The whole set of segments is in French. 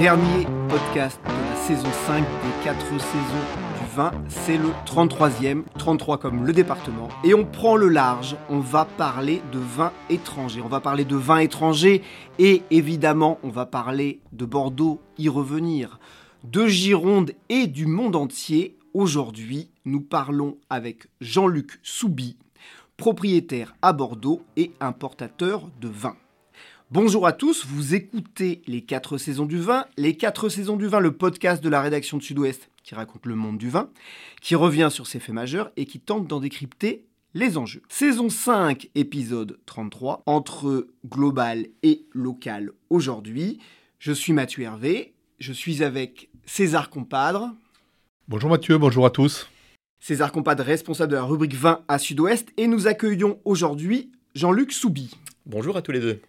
Dernier podcast de la saison 5 des 4 saisons du vin, c'est le 33e, 33 comme le département. Et on prend le large, on va parler de vin étranger. On va parler de vin étranger et évidemment on va parler de Bordeaux, y revenir, de Gironde et du monde entier. Aujourd'hui, nous parlons avec Jean-Luc Soubi, propriétaire à Bordeaux et importateur de vin. Bonjour à tous, vous écoutez les 4 saisons du vin. Les 4 saisons du vin, le podcast de la rédaction de Sud-Ouest qui raconte le monde du vin, qui revient sur ses faits majeurs et qui tente d'en décrypter les enjeux. Saison 5, épisode 33, entre global et local aujourd'hui. Je suis Mathieu Hervé, je suis avec César Compadre. Bonjour Mathieu, bonjour à tous. César Compadre, responsable de la rubrique vin à Sud-Ouest, et nous accueillons aujourd'hui Jean-Luc Soubi. Bonjour à tous les deux.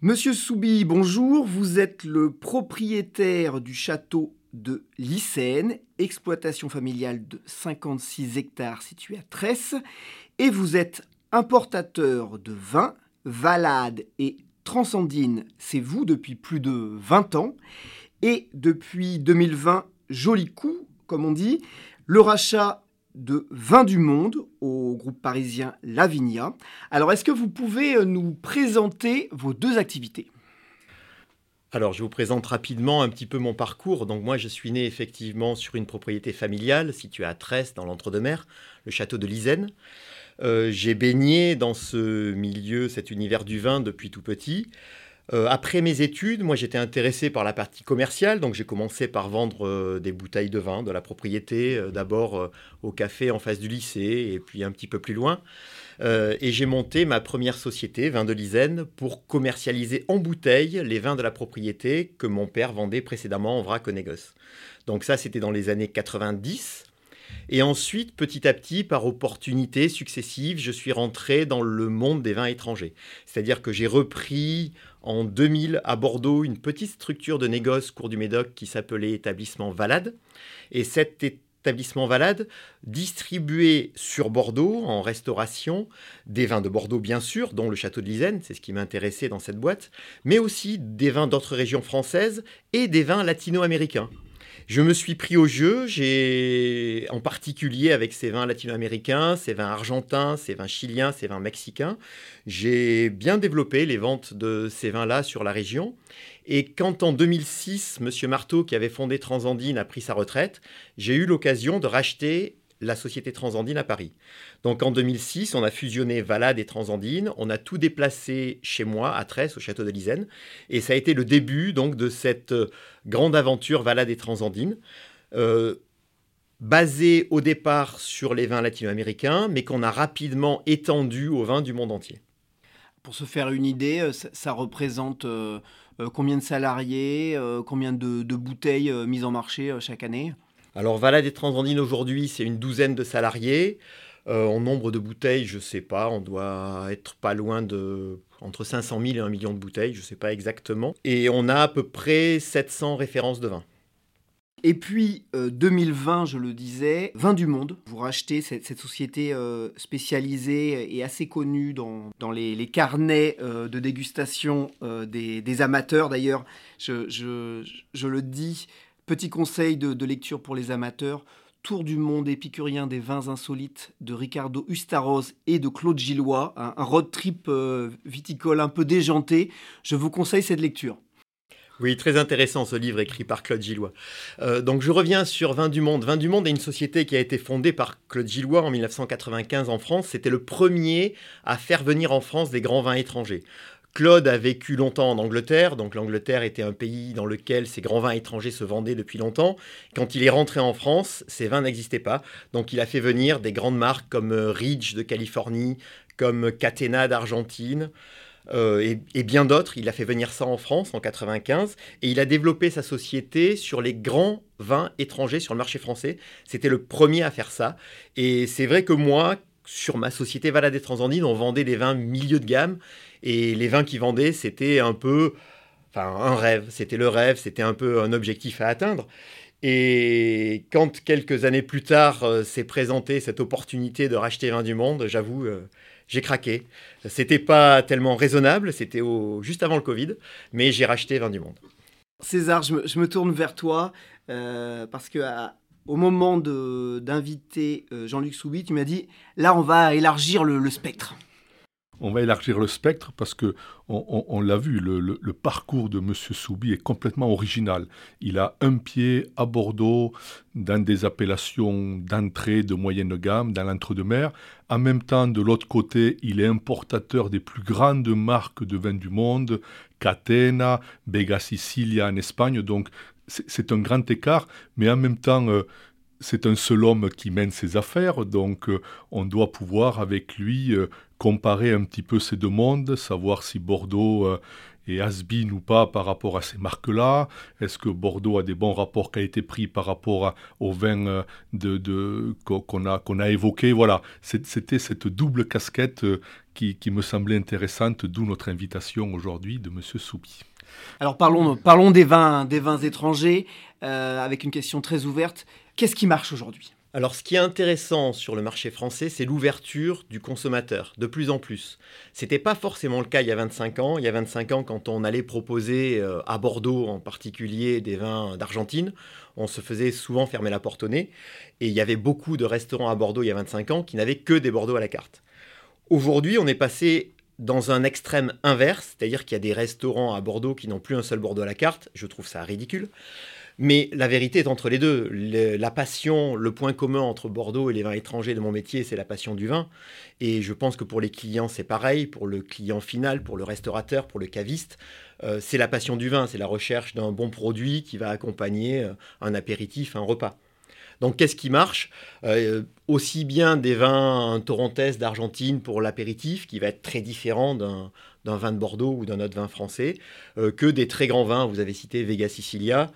Monsieur Soubi, bonjour. Vous êtes le propriétaire du château de Lycène, exploitation familiale de 56 hectares située à Tresse, et vous êtes importateur de vin, Valade et Transandine, c'est vous depuis plus de 20 ans, et depuis 2020, joli coup, comme on dit, le rachat de Vin du Monde au groupe parisien Lavinia. Alors, est-ce que vous pouvez euh, nous présenter vos deux activités? Alors, je vous présente rapidement un petit peu mon parcours. Donc, moi, je suis né effectivement sur une propriété familiale située à Tresse, dans l'Entre-deux-Mers, le château de Lisaine. Euh, j'ai baigné dans ce milieu, cet univers du vin depuis tout petit. Euh, après mes études, moi j'étais intéressé par la partie commerciale, donc j'ai commencé par vendre euh, des bouteilles de vin, de la propriété, euh, d'abord au café en face du lycée et puis un petit peu plus loin. et j'ai monté ma première société, Vin de Lisaine, pour commercialiser en bouteille les vins de la propriété que mon père vendait précédemment en vrac au négoce. Donc ça, c'était dans les années 90. Et ensuite, petit à petit, par opportunités successives, je suis rentré dans le monde des vins étrangers. C'est-à-dire que j'ai repris en 2000 à Bordeaux une petite structure de négoce cours du Médoc qui s'appelait établissement Valade. Et cet établissement Valade distribuait sur Bordeaux en restauration des vins de Bordeaux bien sûr, dont le château de Lisaine, c'est ce qui m'intéressait dans cette boîte, mais aussi des vins d'autres régions françaises et des vins latino-américains. Je me suis pris au jeu, j'ai en particulier avec ces vins latino-américains, ces vins argentins, ces vins chiliens, ces vins mexicains, j'ai bien développé les ventes de ces vins-là sur la région. Et quand en 2006, M. Marteau, qui avait fondé Transandine, a pris sa retraite, j'ai eu l'occasion de racheter la société Transandine à Paris. Donc en 2006, on a fusionné Valade et Transandine, on a tout déplacé chez moi à Tresse, au château de Lisaine, et ça a été le début donc de cette euh, grande aventure Valade et Transandine. Euh, basée au départ sur les vins latino-américains, mais qu'on a rapidement étendu aux vins du monde entier. Pour se faire une idée, euh, ça, représente combien de salariés, combien de bouteilles mises en marché chaque année? Alors Valade et Transandine aujourd'hui, c'est une douzaine de salariés. Euh, en nombre de bouteilles, je ne sais pas, on doit être pas loin de entre 500 000 et 1 million de bouteilles, je ne sais pas exactement. Et on a à peu près 700 références de vin. Et puis 2020, euh, je le disais, Vin du Monde. Vous rachetez cette, société euh, spécialisée et assez connue dans, les, carnets de dégustation des, amateurs. D'ailleurs, je, je, le dis, Petit conseil de, lecture pour les amateurs. Tour du monde épicurien des vins insolites de Ricardo Ustaros et de Claude Gillois, un, road trip euh, viticole un peu déjanté. Je vous conseille cette lecture. Oui, très intéressant ce livre écrit par Claude Gillois. Euh, donc je reviens sur Vin du Monde. Vin du Monde est une société qui a été fondée par Claude Gillois en 1995 en France. C'était le premier à faire venir en France des grands vins étrangers. Claude a vécu longtemps en Angleterre, donc l'Angleterre était un pays dans lequel ces grands vins étrangers se vendaient depuis longtemps. Quand il est rentré en France, ces vins n'existaient pas, donc il a fait venir des grandes marques comme euh, Ridge de Californie, comme Catena d'Argentine. Euh, et, bien d'autres. Il a fait venir ça en France en 95 et il a développé sa société sur les grands vins étrangers sur le marché français. C'était le premier à faire ça. Et c'est vrai que moi, sur ma société Valadez Transandine, on vendait des vins milieu de gamme et les vins qui vendaient, c'était un peu, enfin, un rêve. C'était le rêve, c'était un peu un objectif à atteindre. Et quand quelques années plus tard euh, s'est présentée cette opportunité de racheter Vin du Monde, j'avoue, euh, j'ai craqué. C'était pas tellement raisonnable, c'était juste avant le Covid, mais j'ai racheté Vin du Monde. César, je me, tourne vers toi euh, parce que au moment d'inviter Jean-Luc Soubi, tu m'as dit là on va élargir le spectre on va élargir le spectre parce que on, l'a vu, le, parcours de M. Soubi est complètement original. Il a un pied à Bordeaux dans des appellations d'entrée de moyenne gamme, dans l'entre-deux-mer. En même temps, de l'autre côté, il est importateur des plus grandes marques de vin du monde, Catena, Bega Sicilia en Espagne. Donc, c'est un grand écart, mais en même temps, euh, c'est un seul homme qui mène ses affaires, donc euh, on doit pouvoir avec lui euh, comparer un petit peu ces deux mondes, savoir si Bordeaux euh, est has ou pas par rapport à ces marques-là. Est-ce que Bordeaux a des bons rapports qualité-prix par rapport au vin de, qu'on a, qu'on a Voilà, c'était cette double casquette qui, qui, me semblait intéressante, d'où notre invitation aujourd'hui de M. Soubi. Alors parlons, parlons des, vins, des vins étrangers, avec une question très ouverte. Qu'est-ce qui marche aujourd'hui? Alors ce qui est intéressant sur le marché français, c'est l'ouverture du consommateur, de plus en plus. Ce n'était pas forcément le cas il y a 25 ans. Il y a 25 ans, quand on allait proposer euh, à Bordeaux en particulier des vins d'Argentine, on se faisait souvent fermer la porte au nez. Et il y avait beaucoup de restaurants à Bordeaux il y a 25 ans qui n'avaient que des Bordeaux à la carte. Aujourd'hui, on est passé dans un extrême inverse, c'est-à-dire qu'il y a des restaurants à Bordeaux qui n'ont plus un seul Bordeaux à la carte. Je trouve ça ridicule. Mais la vérité est entre les deux. la passion, le point commun entre Bordeaux et les vins étrangers de mon métier, c'est la passion du vin. Et je pense que pour les clients, c'est pareil. Pour le client final, pour le restaurateur, pour le caviste, euh, c'est la passion du vin. C'est la recherche d'un bon produit qui va accompagner euh, un apéritif, un repas. Donc qu'est-ce qui marche? Euh, Aussi bien des vins torrontés d'Argentine pour l'apéritif, qui va être très différent d'un vin de Bordeaux ou d'un autre vin français, que des très grands vins. Vous avez cité Vega Sicilia.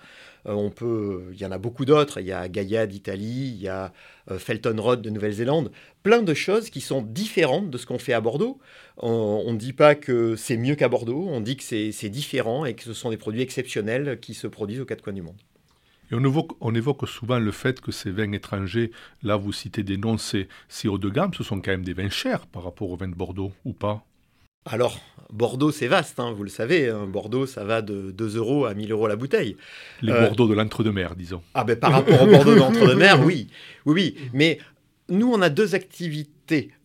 Euh, on peut, il y en a beaucoup d'autres. Il y a Gaïa d'Italie, il y a euh, Felton Road de Nouvelle-Zélande. Plein de choses qui sont différentes de ce qu'on fait à Bordeaux. On ne dit pas que c'est mieux qu'à Bordeaux, on dit que c'est différent et que ce sont des produits exceptionnels qui se produisent aux quatre coins du monde. Et on évoque, on évoque, souvent le fait que ces vins étrangers, là vous citez des noms, c'est haut de gamme, ce sont quand même des vins chers par rapport aux vins de Bordeaux, ou pas? Alors, Bordeaux, c'est vaste, hein, vous le savez. Hein. Bordeaux, ça va de 2 euros à 1000 euros la bouteille. Les Bordeaux de l'entre-deux-mer, disons. Ah ben par rapport au Bordeaux de l'entre-deux-mer, oui. Oui, oui. Mais nous, on a deux activités.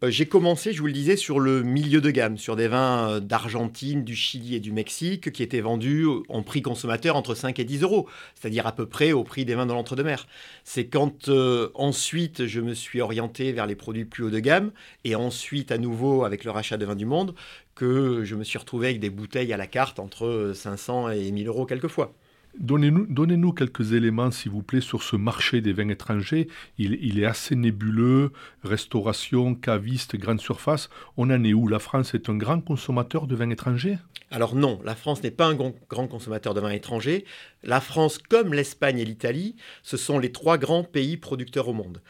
Euh, j'ai commencé, je vous le disais, sur le milieu de gamme, sur des vins euh, d'Argentine, du Chili et du Mexique qui étaient vendus en prix consommateur entre 5 et 10 euros, c'est-à-dire à peu près au prix des vins de l'entre-deux-mer. C'est quand euh, ensuite je me suis orienté vers les produits plus haut de gamme et ensuite à nouveau avec le rachat de Vins du Monde que je me suis retrouvé avec des bouteilles à la carte entre 500 et 1000 euros quelquefois. Donnez-nous quelques éléments, s'il vous plaît, sur ce marché des vins étrangers. Il, est assez nébuleux, restauration, caviste, grande surface. On en est où? La France est un grand consommateur de vins étrangers? Alors non, la France n'est pas un grand consommateur de vins étrangers. La France, comme l'Espagne et l'Italie, ce sont les trois grands pays producteurs au monde.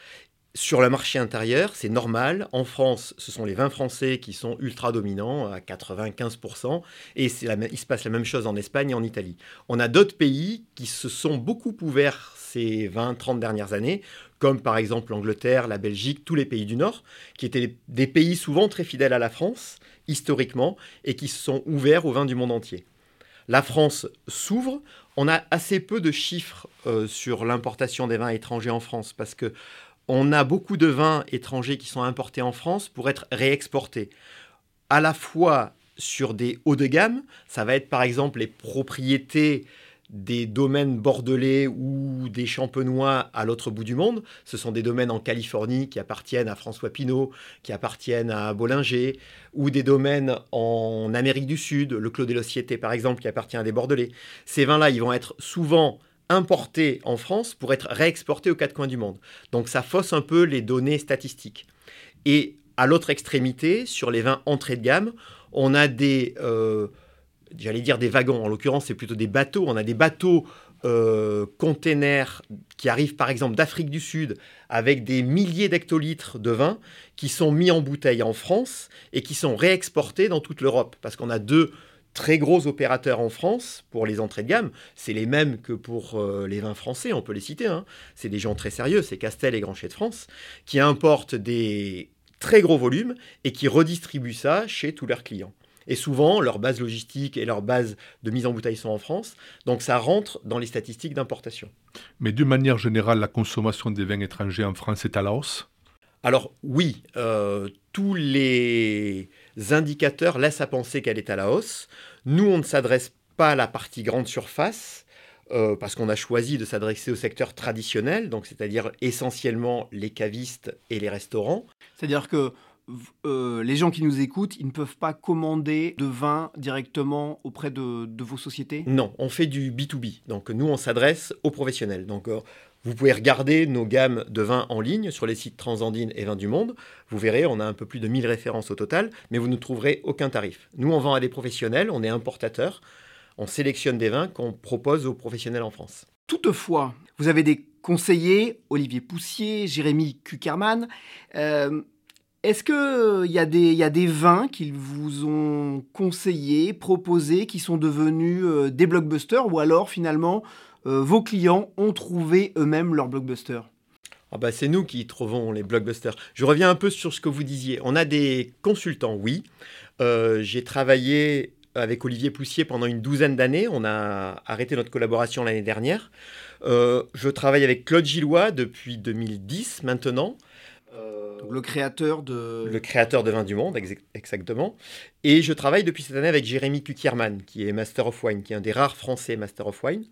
Sur le marché intérieur, c'est normal. En France, ce sont les vins français qui sont ultra dominants à 95%. Et il se passe la même chose en Espagne et en Italie. On a d'autres pays qui se sont beaucoup ouverts ces 20-30 dernières années, comme par exemple l'Angleterre, la Belgique, tous les pays du Nord, qui étaient des pays souvent très fidèles à la France, historiquement, et qui se sont ouverts aux vins du monde entier. La France s'ouvre. On a assez peu de chiffres euh, sur l'importation des vins étrangers en France parce que on a beaucoup de vins étrangers qui sont importés en France pour être réexportés, à la fois sur des hauts de gamme. Ça va être par exemple les propriétés des domaines bordelais ou des champenois à l'autre bout du monde. Ce sont des domaines en Californie qui appartiennent à François Pinault, qui appartiennent à Bollinger, ou des domaines en Amérique du Sud, le Clos des Locietés par exemple, qui appartient à des bordelais. Ces vins-là, ils vont être souvent importés en France pour être réexportés aux quatre coins du monde. Donc ça fausse un peu les données statistiques. Et à l'autre extrémité, sur les vins entrée de gamme, on a des... Euh, j'allais dire des wagons, en l'occurrence c'est plutôt des bateaux. On a des bateaux euh, containers qui arrivent par exemple d'Afrique du Sud avec des milliers d'hectolitres de vin qui sont mis en bouteille en France et qui sont réexportés dans toute l'Europe. Parce qu'on a deux très gros opérateurs en France pour les entrées de gamme. C'est les mêmes que pour euh, les vins français, on peut les citer. Hein. C'est des gens très sérieux, c'est Castel et Grancher de France, qui importent des très gros volumes et qui redistribuent ça chez tous leurs clients. Et souvent, leur base logistique et leur base de mise en bouteille sont en France. Donc ça rentre dans les statistiques d'importation. Mais d'une manière générale, la consommation des vins étrangers en France est à la hausse? Alors oui, euh, tous les indicateurs laissent à penser qu'elle est à la hausse. Nous, on ne s'adresse pas à la partie grande surface. Euh, parce qu'on a choisi de s'adresser au secteur traditionnel, donc c'est-à-dire essentiellement les cavistes et les restaurants. C'est-à-dire que euh, les gens qui nous écoutent, ils ne peuvent pas commander de vin directement auprès de, vos sociétés? Non, on fait du B2B. Donc nous, on s'adresse aux professionnels. Donc euh, vous pouvez regarder nos gammes de vins en ligne sur les sites Transandine et Vins du Monde. Vous verrez, on a un peu plus de 1000 références au total, mais vous ne trouverez aucun tarif. Nous, on vend à des professionnels, on est importateur, on sélectionne des vins qu'on propose aux professionnels en France. Toutefois, vous avez des conseillers, Olivier Poussier, Jérémy Kuckerman. Euh, est-ce qu'il euh, y, a des, y a des vins qu'ils vous ont conseillés, proposés, qui sont devenus euh, des blockbusters ou alors finalement euh, vos clients ont trouvé eux-mêmes leurs blockbusters ah bah c'est nous qui trouvons les blockbusters. Je reviens un peu sur ce que vous disiez. On a des consultants, oui. J'ai travaillé avec Olivier Poussier pendant une douzaine d'années. On a arrêté notre collaboration l'année dernière. je travaille avec Claude Gillois depuis 2010 maintenant le créateur de... Le créateur de Vin du Monde, exactement. Et je travaille depuis cette année avec Jérémy Kukierman, qui est Master of Wine, qui est un des rares Français Master of Wine.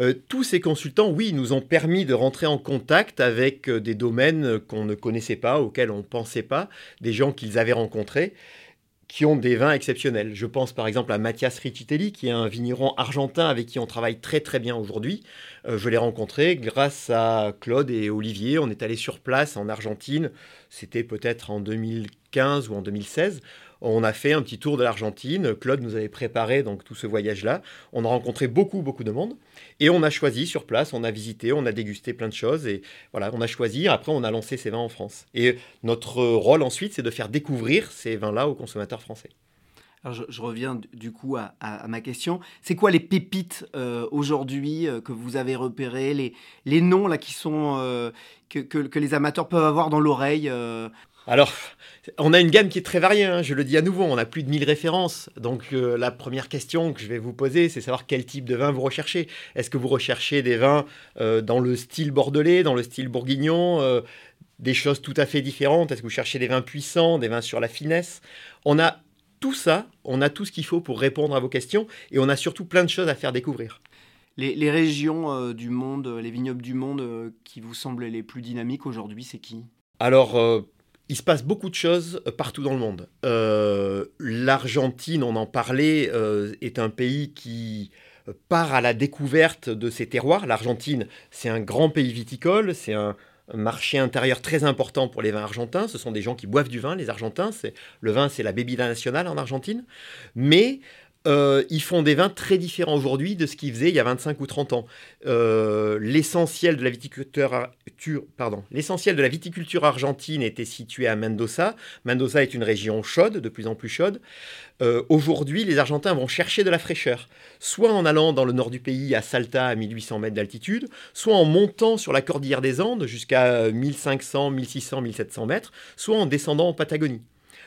Euh, tous ces consultants, oui, nous ont permis de rentrer en contact avec euh, des domaines qu'on ne connaissait pas, auxquels on ne pensait pas, des gens qu'ils avaient rencontrés qui ont des vins exceptionnels. Je pense par exemple à Mathias Riccitelli, qui est un vigneron argentin avec qui on travaille très très bien aujourd'hui. Euh, je l'ai rencontré grâce à Claude et Olivier. On est allé sur place en Argentine, c'était peut-être en 2015 ou en 2016. On a fait un petit tour de l'Argentine. Claude nous avait préparé donc tout ce voyage-là. On a rencontré beaucoup, beaucoup de monde. Et on a choisi sur place, on a visité, on a dégusté plein de choses. Et voilà, on a choisi. Après, on a lancé ces vins en France. Et notre rôle ensuite, c'est de faire découvrir ces vins-là aux consommateurs français. Alors je, reviens du coup à, ma question. C'est quoi les pépites euh, aujourd'hui euh, que vous avez repérées, les, les noms là qui sont euh, que, que, que, les amateurs peuvent avoir dans l'oreille alors, on a une gamme qui est très variée, hein, je le dis à nouveau, on a plus de 1000 références. Donc euh, la première question que je vais vous poser, c'est savoir quel type de vin vous recherchez. Est-ce que vous recherchez des vins euh, dans le style bordelais, dans le style bourguignon, euh, des choses tout à fait différentes? Est-ce que vous cherchez des vins puissants, des vins sur la finesse? On a tout ça, on a tout ce qu'il faut pour répondre à vos questions et on a surtout plein de choses à faire découvrir. Les, régions du monde, les vignobles du monde qui vous semblent les plus dynamiques aujourd'hui, c'est qui? Alors, il se passe beaucoup de choses euh, partout dans le monde. Euh, L'Argentine, on en parlait, euh, est un pays qui part à la découverte de ses terroirs. L'Argentine, c'est un grand pays viticole, c'est un, marché intérieur très important pour les vins argentins. Ce sont des gens qui boivent du vin, les Argentins. Le vin, c'est la bébida nationale en Argentine. Mais euh, ils font des vins très différents aujourd'hui de ce qu'ils faisaient il y a 25 ou 30 ans. Euh, l'essentiel de la viticulture, argentine était situé à Mendoza. Mendoza est une région chaude, de plus en plus chaude. Euh, aujourd'hui, les Argentins vont chercher de la fraîcheur, soit en allant dans le nord du pays à Salta à 1800 mètres d'altitude, soit en montant sur la cordillère des Andes jusqu'à 1500, 1600, 1700 mètres, soit en descendant en Patagonie.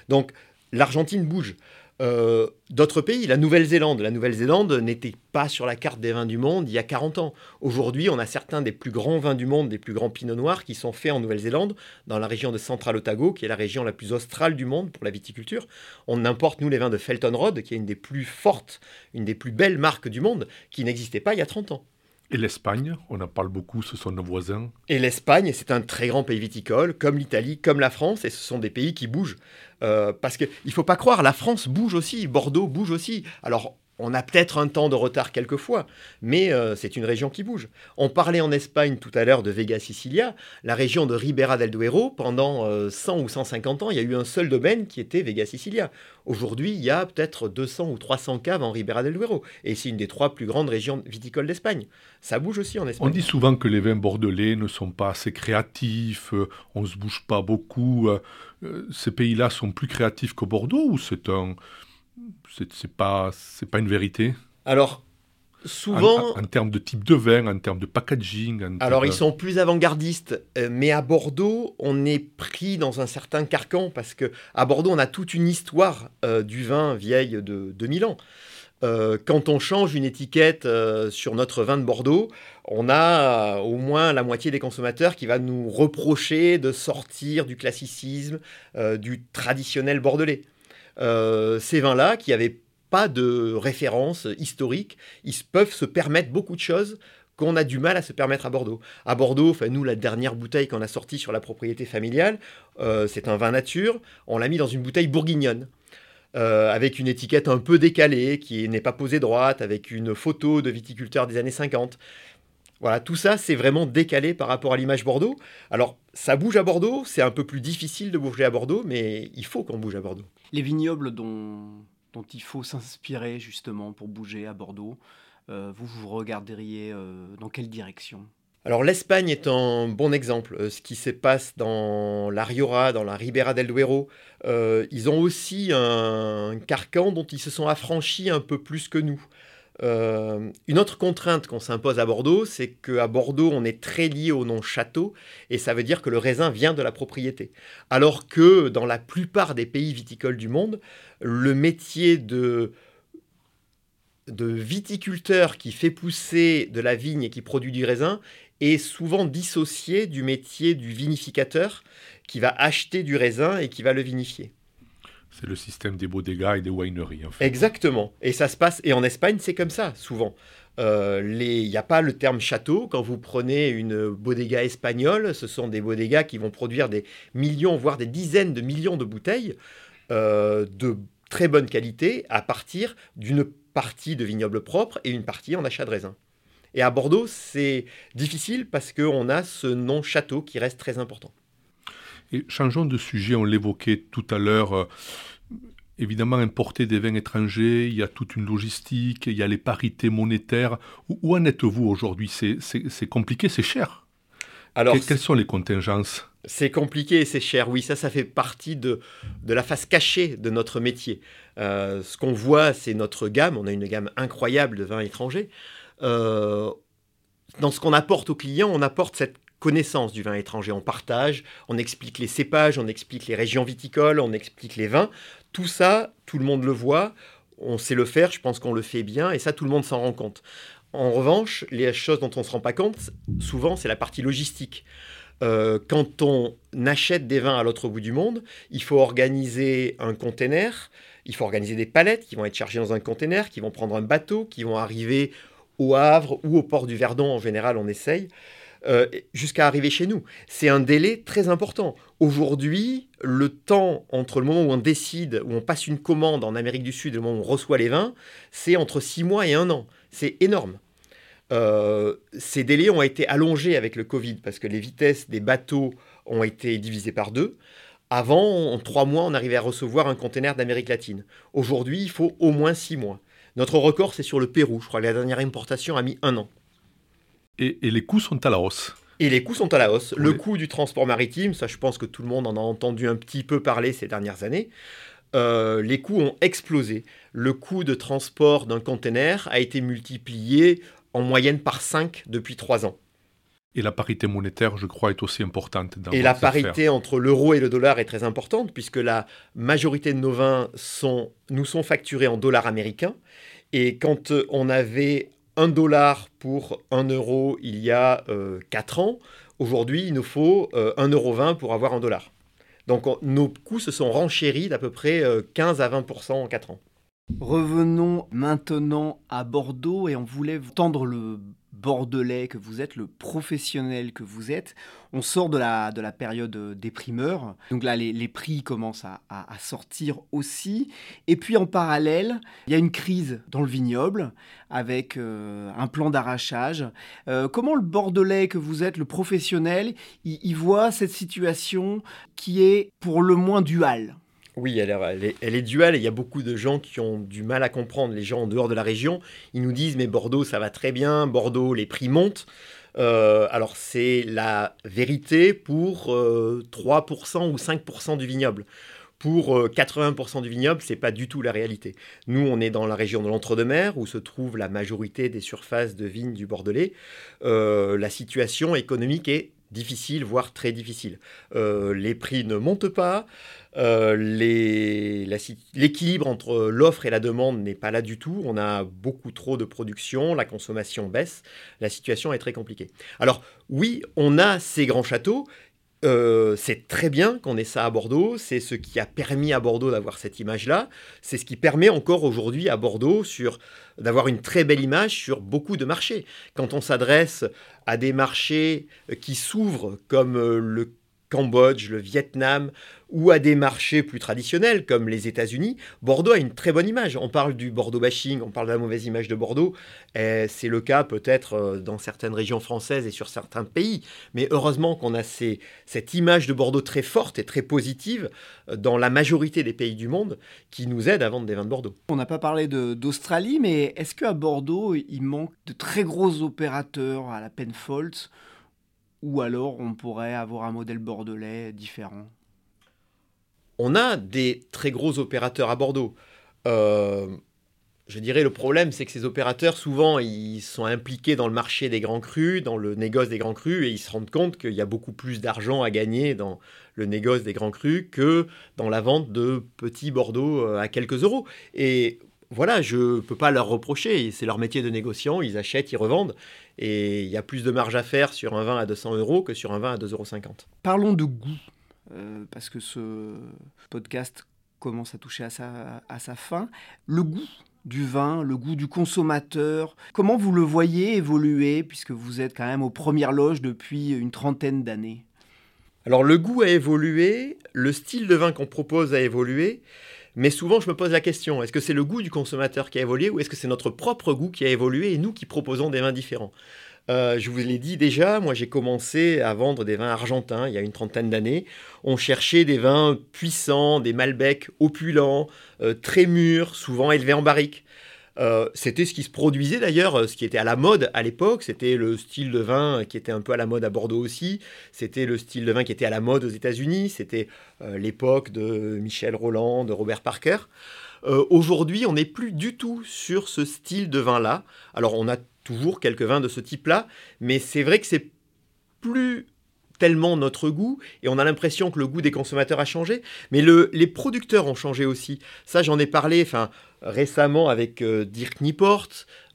Donc l'Argentine bouge. Euh, d'autres pays, la Nouvelle-Zélande. La Nouvelle-Zélande n'était pas sur la carte des vins du monde il y a 40 ans. Aujourd'hui, on a certains des plus grands vins du monde, des plus grands pinots noirs qui sont faits en Nouvelle-Zélande, dans la région de Central Otago, qui est la région la plus australe du monde pour la viticulture. On importe, nous, les vins de Felton Road, qui est une des plus fortes, une des plus belles marques du monde, qui n'existait pas il y a 30 ans. Et l'Espagne, on en parle beaucoup, ce sont nos voisins. Et l'Espagne, c'est un très grand pays viticole, comme l'Italie, comme la France, et ce sont des pays qui bougent. Euh, parce qu'il ne faut pas croire, la France bouge aussi, Bordeaux bouge aussi. Alors, on a peut-être un temps de retard quelquefois, mais euh, c'est une région qui bouge. On parlait en Espagne tout à l'heure de Vega Sicilia, la région de Ribera del Duero, pendant 100 euh, ou 150 ans, il y a eu un seul domaine qui était Vega Sicilia. Aujourd'hui, il y a peut-être 200 ou 300 caves en Ribera del Duero, et c'est une des trois plus grandes régions viticoles d'Espagne. Ça bouge aussi en Espagne. On dit souvent que les vins bordelais ne sont pas assez créatifs, euh, on ne se bouge pas beaucoup. Ces pays-là sont plus créatifs que Bordeaux, ou c'est un c'est pas, pas une vérité Alors, souvent. En, termes de type de vin, en termes de packaging. Alors, ils sont plus avant-gardistes, euh, mais à Bordeaux, on est pris dans un certain carcan parce que à Bordeaux, on a toute une histoire euh, du vin vieille de 2000 ans. Euh, quand on change une étiquette sur notre vin de Bordeaux, on a au moins la moitié des consommateurs qui va nous reprocher de sortir du classicisme, du traditionnel bordelais. Euh, ces vins-là, qui n'avaient pas de référence historique, ils peuvent se permettre beaucoup de choses qu'on a du mal à se permettre à Bordeaux. À Bordeaux, nous, la dernière bouteille qu'on a sortie sur la propriété familiale, euh, c'est un vin nature. On l'a mis dans une bouteille bourguignonne. Euh, avec une étiquette un peu décalée, qui n'est pas posée droite, avec une photo de viticulteur des années 50. Voilà, tout ça, c'est vraiment décalé par rapport à l'image Bordeaux. Alors, ça bouge à Bordeaux, c'est un peu plus difficile de bouger à Bordeaux, mais il faut qu'on bouge à Bordeaux les vignobles dont, dont il faut s'inspirer justement pour bouger à Bordeaux, euh, vous, vous regarderiez euh, dans quelle direction? Alors l'Espagne est un bon exemple. Euh, ce qui se passe dans la Rioja, dans la Ribera del Duero, ils ont aussi un carcan dont ils se sont affranchis un peu plus que nous. Euh, une autre contrainte qu'on s'impose à Bordeaux, c'est qu'à Bordeaux, on est très lié au nom château, et ça veut dire que le raisin vient de la propriété. Alors que dans la plupart des pays viticoles du monde, le métier de, de viticulteur qui fait pousser de la vigne et qui produit du raisin est souvent dissocié du métier du vinificateur qui va acheter du raisin et qui va le vinifier. C'est le système des bodegas et des wineries. En fait. Exactement. Et ça se passe. Et en Espagne, c'est comme ça, souvent. Euh, il n'y a pas le terme château. Quand vous prenez une bodega espagnole, ce sont des bodegas qui vont produire des millions, voire des dizaines de millions de bouteilles euh, de très bonne qualité à partir d'une partie de vignoble propre et une partie en achat de raisin. Et à Bordeaux, c'est difficile parce qu'on a ce nom château qui reste très important. Et changeons de sujet, on l'évoquait tout à l'heure. Euh, évidemment, importer des vins étrangers, il y a toute une logistique, il y a les parités monétaires. Où, en êtes-vous aujourd'hui? C'est compliqué, c'est cher. Alors, quelles sont les contingences? C'est compliqué et c'est cher, oui, ça, ça fait partie de, de la face cachée de notre métier. Euh, ce qu'on voit, c'est notre gamme, on a une gamme incroyable de vins étrangers. Euh, dans ce qu'on apporte aux clients, on apporte cette connaissance du vin étranger. On partage, on explique les cépages, on explique les régions viticoles, on explique les vins. Tout ça, tout le monde le voit, on sait le faire, je pense qu'on le fait bien, et ça, tout le monde s'en rend compte. En revanche, les choses dont on ne se rend pas compte, souvent, c'est la partie logistique. Euh, quand on achète des vins à l'autre bout du monde, il faut organiser un container, il faut organiser des palettes qui vont être chargées dans un container, qui vont prendre un bateau, qui vont arriver au Havre ou au port du Verdon, en général, on essaye. Euh, jusqu'à arriver chez nous. C'est un délai très important. Aujourd'hui, le temps entre le moment où on décide, où on passe une commande en Amérique du Sud et le moment où on reçoit les vins, c'est entre six mois et un an. C'est énorme. Euh, ces délais ont été allongés avec le Covid parce que les vitesses des bateaux ont été divisées par deux. Avant, en trois mois, on arrivait à recevoir un conteneur d'Amérique latine. Aujourd'hui, il faut au moins six mois. Notre record, c'est sur le Pérou. Je crois que la dernière importation a mis un an. Et, les coûts sont à la hausse. Et les coûts sont à la hausse. Le coût du transport maritime, ça je pense que tout le monde en a entendu un petit peu parler ces dernières années. Euh, les coûts ont explosé. Le coût de transport d'un conteneur a été multiplié en moyenne par 5 depuis 3 ans. Et la parité monétaire, je crois, est aussi importante. Dans et la parité entre l'euro et le dollar est très importante, puisque la majorité de nos vins sont, nous sont facturés en dollars américains. Et quand on avait un dollar pour un euro il y a euh, 4 ans, aujourd'hui, il nous faut euh, 1,20 euro pour avoir un dollar. Donc nos coûts se sont renchéris d'à peu près 15 euh, à 20% en 4 ans. Revenons maintenant à Bordeaux et on voulait tendre le bordelais que vous êtes, le professionnel que vous êtes. On sort de la, de la période des primeurs. Donc là, les, prix commencent à, sortir aussi. Et puis en parallèle, il y a une crise dans le vignoble avec euh, un plan d'arrachage. Euh, comment le bordelais que vous êtes, le professionnel, il voit cette situation qui est pour le moins duale? Oui, elle est, duale et il y a beaucoup de gens qui ont du mal à comprendre. Les gens en dehors de la région, ils nous disent mais Bordeaux ça va très bien, Bordeaux les prix montent. Euh, alors c'est la vérité pour 3% euh, ou 5% du vignoble. Pour 80% euh, du vignoble, c'est pas du tout la réalité. Nous, on est dans la région de l'Entre-deux-Mers, où se trouve la majorité des surfaces de vignes du Bordelais. la situation économique est difficile, voire très difficile. les prix ne montent pas. Euh, l'équilibre entre l'offre et la demande n'est pas là du tout. On a beaucoup trop de production, la consommation baisse, la situation est très compliquée. Alors oui, on a ces grands châteaux. Euh, c'est très bien qu'on ait ça à Bordeaux, c'est ce qui a permis à Bordeaux d'avoir cette image-là, c'est ce qui permet encore aujourd'hui à Bordeaux d'avoir une très belle image sur beaucoup de marchés. Quand on s'adresse à des marchés qui s'ouvrent comme euh, le Cambodge, le Vietnam, ou à des marchés plus traditionnels comme les États-Unis, Bordeaux a une très bonne image. On parle du Bordeaux bashing, on parle de la mauvaise image de Bordeaux. C'est le cas peut-être euh, dans certaines régions françaises et sur certains pays. Mais heureusement qu'on a cette image de Bordeaux très forte et très positive euh, dans la majorité des pays du monde qui nous aide à vendre des vins de Bordeaux. On n'a pas parlé d'Australie, mais est-ce qu'à Bordeaux, il manque de très gros opérateurs à la Penfolds ou alors on pourrait avoir un modèle bordelais différent On a des très gros opérateurs à Bordeaux. Euh, je dirais le problème, c'est que ces opérateurs, souvent, ils sont impliqués dans le marché des grands crus, dans le négoce des grands crus, et ils se rendent compte qu'il y a beaucoup plus d'argent à gagner dans le négoce des grands crus que dans la vente de petits Bordeaux euh, à quelques euros. Voilà, je ne peux pas leur reprocher, c'est leur métier de négociant, ils achètent, ils revendent, et il y a plus de marge à faire sur un vin à 200 euros que sur un vin à 2,50 euros. Parlons de goût, euh, parce que ce podcast commence à toucher à sa, à sa fin. Le goût du vin, le goût du consommateur, comment vous le voyez évoluer, puisque vous êtes quand même aux premières loges depuis une trentaine d'années? Alors le goût a évolué, le style de vin qu'on propose a évolué, mais souvent, je me pose la question, est-ce que c'est le goût du consommateur qui a évolué ou est-ce que c'est notre propre goût qui a évolué et nous qui proposons des vins différents euh, je vous l'ai dit déjà, moi j'ai commencé à vendre des vins argentins il y a une trentaine d'années. On cherchait des vins puissants, des Malbec opulents, euh, très mûrs, souvent élevés en barrique. Euh, c'était ce qui se produisait d'ailleurs, euh, ce qui était à la mode à l'époque. C'était le style de vin qui était un peu à la mode à Bordeaux aussi. C'était le style de vin qui était à la mode aux États-Unis. C'était euh, l'époque de Michel Roland, de Robert Parker. Aujourd'hui, on n'est plus du tout sur ce style de vin-là. Alors, on a toujours quelques vins de ce type-là, mais c'est vrai que c'est plus tellement notre goût et on a l'impression que le goût des consommateurs a changé, mais les producteurs ont changé aussi. Ça, j'en ai parlé enfin, récemment avec euh, Dirk Niport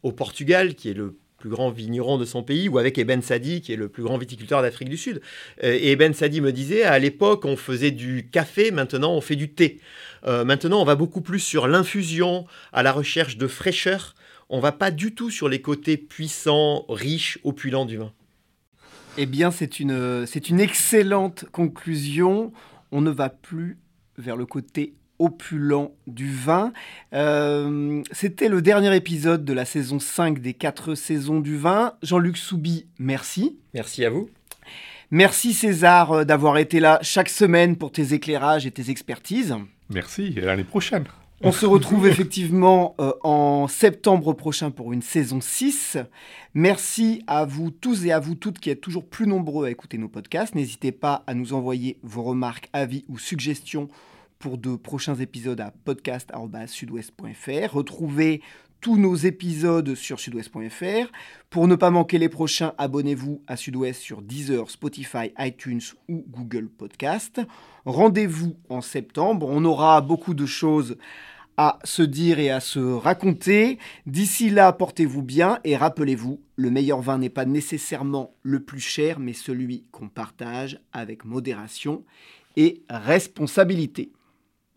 au Portugal, qui est le plus grand vigneron de son pays, ou avec Eben Sadi, qui est le plus grand viticulteur d'Afrique du Sud. Euh, et Eben Sadi me disait, à l'époque, on faisait du café, maintenant on fait du thé. Euh, maintenant, on va beaucoup plus sur l'infusion, à la recherche de fraîcheur. On va pas du tout sur les côtés puissants, riches, opulents du vin. Eh bien, c'est une, c'est une excellente conclusion. On ne va plus vers le côté opulent du vin. Euh, c'était le dernier épisode de la saison 5 des 4 saisons du vin. Jean-Luc Soubi, merci. Merci à vous. Merci César euh, d'avoir été là chaque semaine pour tes éclairages et tes expertises. Merci, et l'année prochaine. On se retrouve effectivement euh, en septembre prochain pour une saison 6. Merci à vous tous et à vous toutes qui êtes toujours plus nombreux à écouter nos podcasts. N'hésitez pas à nous envoyer vos remarques, avis ou suggestions pour de prochains épisodes à podcast.sudouest.fr. Retrouvez tous nos épisodes sur sudouest.fr. Pour ne pas manquer les prochains, abonnez-vous à Sudouest sur Deezer, Spotify, iTunes ou Google Podcast. Rendez-vous en septembre, on aura beaucoup de choses à se dire et à se raconter. D'ici là, portez-vous bien et rappelez-vous, le meilleur vin n'est pas nécessairement le plus cher, mais celui qu'on partage avec modération et responsabilité.